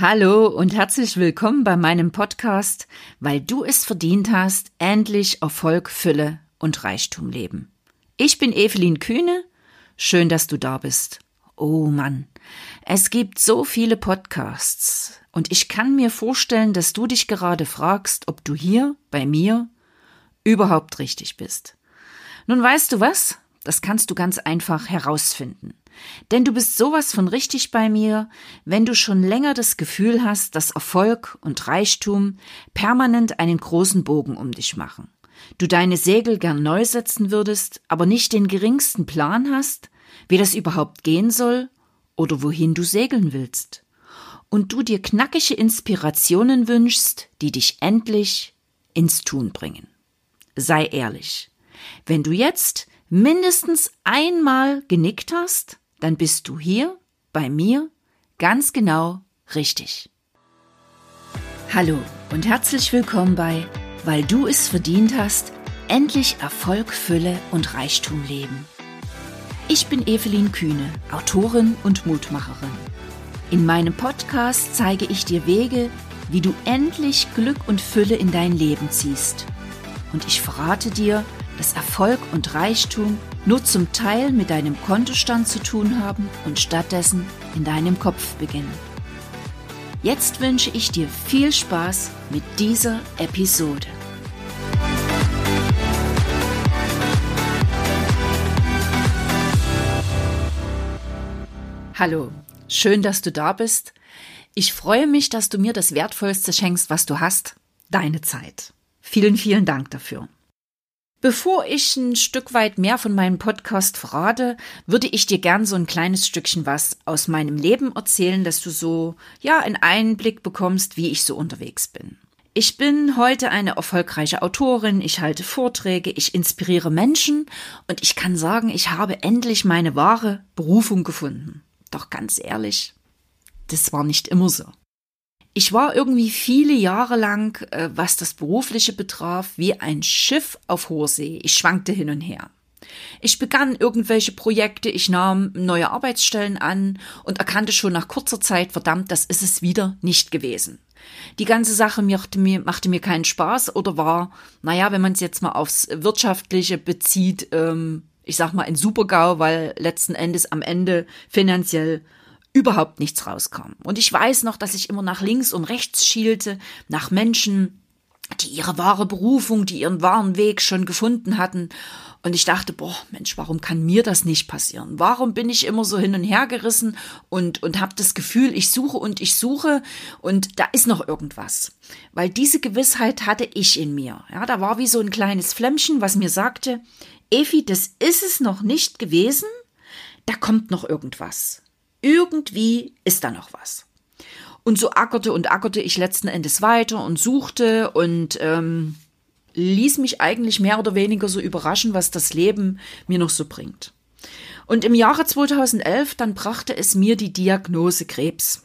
Hallo und herzlich willkommen bei meinem Podcast, weil du es verdient hast, endlich Erfolg, Fülle und Reichtum leben. Ich bin Evelyn Kühne. Schön, dass du da bist. Oh Mann, es gibt so viele Podcasts und ich kann mir vorstellen, dass du dich gerade fragst, ob du hier bei mir überhaupt richtig bist. Nun weißt du was? Das kannst du ganz einfach herausfinden. Denn du bist sowas von richtig bei mir, wenn du schon länger das Gefühl hast, dass Erfolg und Reichtum permanent einen großen Bogen um dich machen. Du deine Segel gern neu setzen würdest, aber nicht den geringsten Plan hast, wie das überhaupt gehen soll oder wohin du segeln willst. Und du dir knackige Inspirationen wünschst, die dich endlich ins Tun bringen. Sei ehrlich. Wenn du jetzt mindestens einmal genickt hast, dann bist du hier bei mir ganz genau richtig. Hallo und herzlich willkommen bei Weil du es verdient hast, endlich Erfolg, Fülle und Reichtum leben. Ich bin Evelyn Kühne, Autorin und Mutmacherin. In meinem Podcast zeige ich dir Wege, wie du endlich Glück und Fülle in dein Leben ziehst. Und ich verrate dir, dass Erfolg und Reichtum nur zum Teil mit deinem Kontostand zu tun haben und stattdessen in deinem Kopf beginnen. Jetzt wünsche ich dir viel Spaß mit dieser Episode. Hallo, schön, dass du da bist. Ich freue mich, dass du mir das Wertvollste schenkst, was du hast, deine Zeit. Vielen, vielen Dank dafür. Bevor ich ein Stück weit mehr von meinem Podcast verrate, würde ich dir gern so ein kleines Stückchen was aus meinem Leben erzählen, dass du so, ja, einen Einblick bekommst, wie ich so unterwegs bin. Ich bin heute eine erfolgreiche Autorin, ich halte Vorträge, ich inspiriere Menschen und ich kann sagen, ich habe endlich meine wahre Berufung gefunden. Doch ganz ehrlich, das war nicht immer so. Ich war irgendwie viele Jahre lang, äh, was das Berufliche betraf, wie ein Schiff auf hoher See. Ich schwankte hin und her. Ich begann irgendwelche Projekte, ich nahm neue Arbeitsstellen an und erkannte schon nach kurzer Zeit, verdammt, das ist es wieder nicht gewesen. Die ganze Sache machte mir, machte mir keinen Spaß oder war, naja, wenn man es jetzt mal aufs Wirtschaftliche bezieht, ähm, ich sag mal ein Supergau, weil letzten Endes am Ende finanziell überhaupt nichts rauskam. Und ich weiß noch, dass ich immer nach links und rechts schielte, nach Menschen, die ihre wahre Berufung, die ihren wahren Weg schon gefunden hatten. Und ich dachte, boah, Mensch, warum kann mir das nicht passieren? Warum bin ich immer so hin und her gerissen und, und habe das Gefühl, ich suche und ich suche und da ist noch irgendwas. Weil diese Gewissheit hatte ich in mir. Ja, da war wie so ein kleines Flämmchen, was mir sagte, Efi, das ist es noch nicht gewesen, da kommt noch irgendwas. Irgendwie ist da noch was. Und so ackerte und ackerte ich letzten Endes weiter und suchte und ähm, ließ mich eigentlich mehr oder weniger so überraschen, was das Leben mir noch so bringt. Und im Jahre 2011, dann brachte es mir die Diagnose Krebs.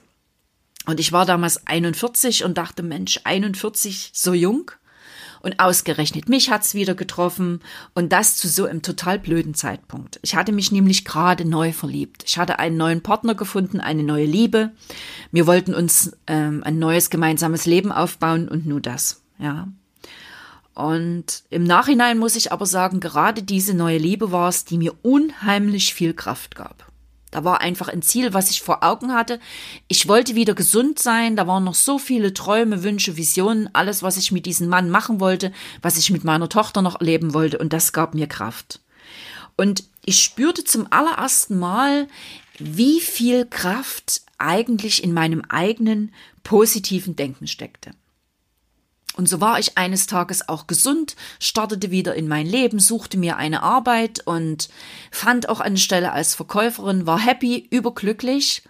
Und ich war damals 41 und dachte, Mensch, 41, so jung. Und ausgerechnet mich hat's wieder getroffen und das zu so einem total blöden Zeitpunkt. Ich hatte mich nämlich gerade neu verliebt. Ich hatte einen neuen Partner gefunden, eine neue Liebe. Wir wollten uns ähm, ein neues gemeinsames Leben aufbauen und nur das, ja. Und im Nachhinein muss ich aber sagen, gerade diese neue Liebe war es, die mir unheimlich viel Kraft gab. Da war einfach ein Ziel, was ich vor Augen hatte. Ich wollte wieder gesund sein. Da waren noch so viele Träume, Wünsche, Visionen, alles, was ich mit diesem Mann machen wollte, was ich mit meiner Tochter noch erleben wollte. Und das gab mir Kraft. Und ich spürte zum allerersten Mal, wie viel Kraft eigentlich in meinem eigenen positiven Denken steckte. Und so war ich eines Tages auch gesund, startete wieder in mein Leben, suchte mir eine Arbeit und fand auch eine Stelle als Verkäuferin, war happy, überglücklich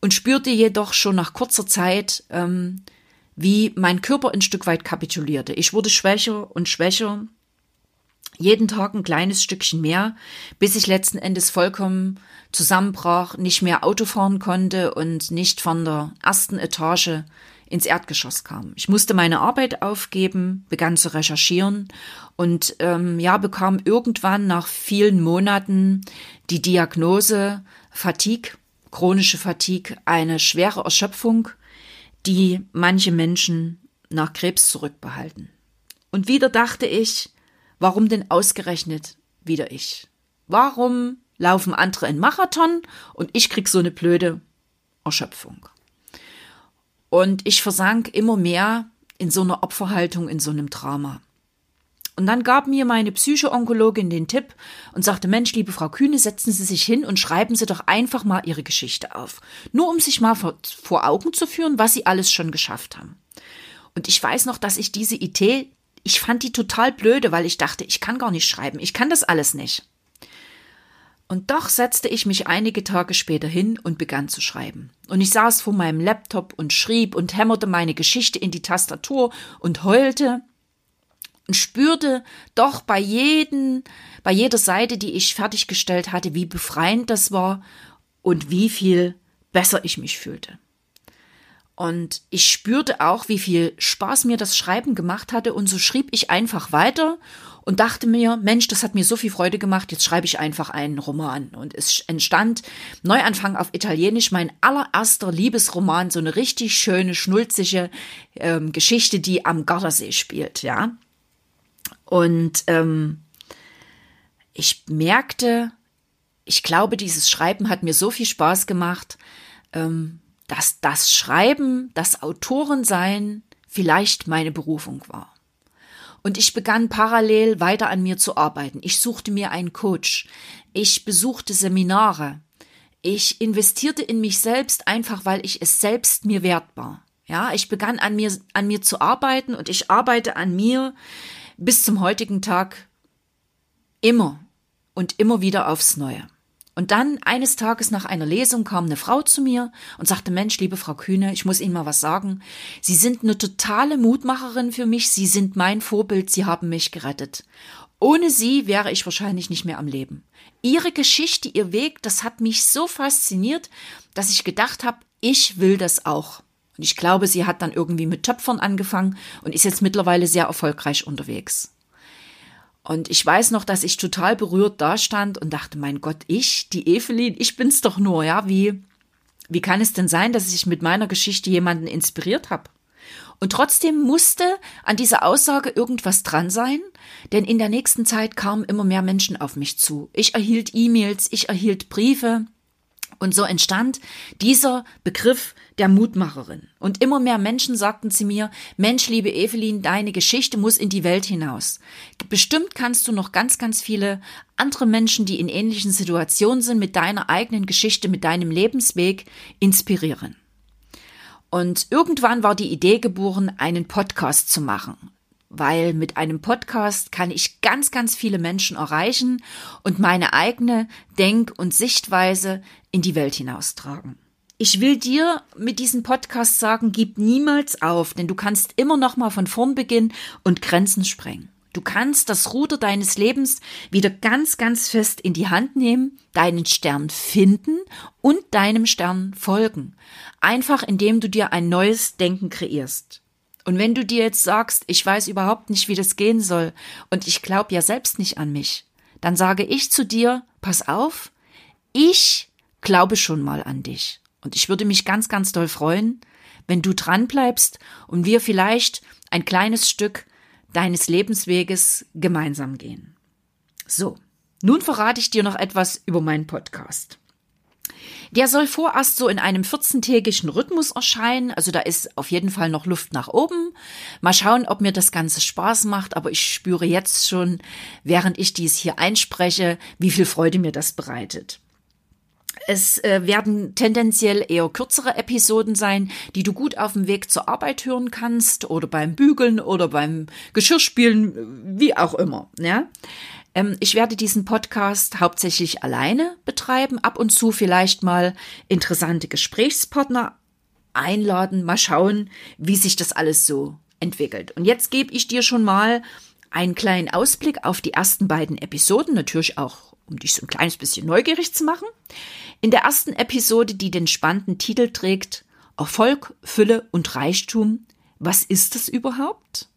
und spürte jedoch schon nach kurzer Zeit, ähm, wie mein Körper ein Stück weit kapitulierte. Ich wurde schwächer und schwächer, jeden Tag ein kleines Stückchen mehr, bis ich letzten Endes vollkommen zusammenbrach, nicht mehr Auto fahren konnte und nicht von der ersten Etage ins Erdgeschoss kam. Ich musste meine Arbeit aufgeben, begann zu recherchieren und ähm, ja bekam irgendwann nach vielen Monaten die Diagnose Fatigue, chronische Fatigue, eine schwere Erschöpfung, die manche Menschen nach Krebs zurückbehalten. Und wieder dachte ich, warum denn ausgerechnet wieder ich? Warum laufen andere in Marathon und ich krieg so eine blöde Erschöpfung? Und ich versank immer mehr in so einer Opferhaltung, in so einem Drama. Und dann gab mir meine Psychoonkologin den Tipp und sagte, Mensch, liebe Frau Kühne, setzen Sie sich hin und schreiben Sie doch einfach mal Ihre Geschichte auf. Nur um sich mal vor, vor Augen zu führen, was Sie alles schon geschafft haben. Und ich weiß noch, dass ich diese Idee, ich fand die total blöde, weil ich dachte, ich kann gar nicht schreiben, ich kann das alles nicht. Und doch setzte ich mich einige Tage später hin und begann zu schreiben. Und ich saß vor meinem Laptop und schrieb und hämmerte meine Geschichte in die Tastatur und heulte und spürte doch bei jeden, bei jeder Seite, die ich fertiggestellt hatte, wie befreiend das war und wie viel besser ich mich fühlte. Und ich spürte auch, wie viel Spaß mir das Schreiben gemacht hatte. Und so schrieb ich einfach weiter und dachte mir, Mensch, das hat mir so viel Freude gemacht, jetzt schreibe ich einfach einen Roman. Und es entstand Neuanfang auf Italienisch mein allererster Liebesroman, so eine richtig schöne, schnulzige ähm, Geschichte, die am Gardasee spielt, ja. Und ähm, ich merkte, ich glaube, dieses Schreiben hat mir so viel Spaß gemacht, ähm, dass das Schreiben, das Autorensein vielleicht meine Berufung war. Und ich begann parallel weiter an mir zu arbeiten. Ich suchte mir einen Coach. Ich besuchte Seminare. Ich investierte in mich selbst einfach, weil ich es selbst mir wert war. Ja, ich begann an mir, an mir zu arbeiten und ich arbeite an mir bis zum heutigen Tag immer und immer wieder aufs Neue. Und dann eines Tages nach einer Lesung kam eine Frau zu mir und sagte, Mensch, liebe Frau Kühne, ich muss Ihnen mal was sagen. Sie sind eine totale Mutmacherin für mich. Sie sind mein Vorbild. Sie haben mich gerettet. Ohne Sie wäre ich wahrscheinlich nicht mehr am Leben. Ihre Geschichte, Ihr Weg, das hat mich so fasziniert, dass ich gedacht habe, ich will das auch. Und ich glaube, sie hat dann irgendwie mit Töpfern angefangen und ist jetzt mittlerweile sehr erfolgreich unterwegs. Und ich weiß noch, dass ich total berührt dastand und dachte, mein Gott, ich, die Evelyn, ich bin's doch nur, ja, wie, wie kann es denn sein, dass ich mit meiner Geschichte jemanden inspiriert habe? Und trotzdem musste an dieser Aussage irgendwas dran sein, denn in der nächsten Zeit kamen immer mehr Menschen auf mich zu. Ich erhielt E-Mails, ich erhielt Briefe, und so entstand dieser Begriff der Mutmacherin. Und immer mehr Menschen sagten zu mir, Mensch, liebe Evelyn, deine Geschichte muss in die Welt hinaus. Bestimmt kannst du noch ganz, ganz viele andere Menschen, die in ähnlichen Situationen sind, mit deiner eigenen Geschichte, mit deinem Lebensweg inspirieren. Und irgendwann war die Idee geboren, einen Podcast zu machen weil mit einem Podcast kann ich ganz, ganz viele Menschen erreichen und meine eigene Denk- und Sichtweise in die Welt hinaustragen. Ich will dir mit diesem Podcast sagen, gib niemals auf, denn du kannst immer noch mal von vorn beginnen und Grenzen sprengen. Du kannst das Ruder deines Lebens wieder ganz, ganz fest in die Hand nehmen, deinen Stern finden und deinem Stern folgen. Einfach indem du dir ein neues Denken kreierst. Und wenn du dir jetzt sagst, ich weiß überhaupt nicht, wie das gehen soll und ich glaube ja selbst nicht an mich, dann sage ich zu dir, pass auf, ich glaube schon mal an dich. Und ich würde mich ganz, ganz doll freuen, wenn du dran bleibst und wir vielleicht ein kleines Stück deines Lebensweges gemeinsam gehen. So, nun verrate ich dir noch etwas über meinen Podcast. Der soll vorerst so in einem 14-tägigen Rhythmus erscheinen. Also da ist auf jeden Fall noch Luft nach oben. Mal schauen, ob mir das Ganze Spaß macht. Aber ich spüre jetzt schon, während ich dies hier einspreche, wie viel Freude mir das bereitet. Es äh, werden tendenziell eher kürzere Episoden sein, die du gut auf dem Weg zur Arbeit hören kannst oder beim Bügeln oder beim Geschirrspielen, wie auch immer. Ja? Ähm, ich werde diesen Podcast hauptsächlich alleine betreiben, ab und zu vielleicht mal interessante Gesprächspartner einladen, mal schauen, wie sich das alles so entwickelt. Und jetzt gebe ich dir schon mal einen kleinen Ausblick auf die ersten beiden Episoden, natürlich auch, um dich so ein kleines bisschen neugierig zu machen. In der ersten Episode, die den spannenden Titel trägt Erfolg, Fülle und Reichtum, was ist das überhaupt?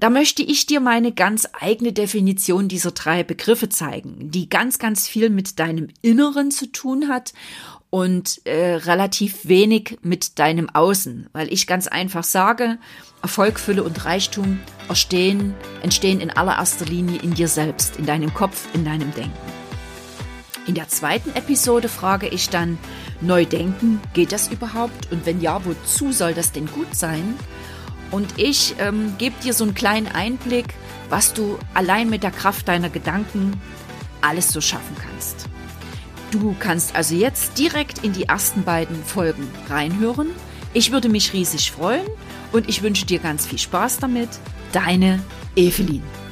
Da möchte ich dir meine ganz eigene Definition dieser drei Begriffe zeigen, die ganz, ganz viel mit deinem Inneren zu tun hat und äh, relativ wenig mit deinem Außen, weil ich ganz einfach sage, Erfolg, Fülle und Reichtum entstehen, entstehen in allererster Linie in dir selbst, in deinem Kopf, in deinem Denken. In der zweiten Episode frage ich dann, neu denken, geht das überhaupt? Und wenn ja, wozu soll das denn gut sein? Und ich ähm, gebe dir so einen kleinen Einblick, was du allein mit der Kraft deiner Gedanken alles so schaffen kannst. Du kannst also jetzt direkt in die ersten beiden Folgen reinhören. Ich würde mich riesig freuen und ich wünsche dir ganz viel Spaß damit. Deine Evelyn.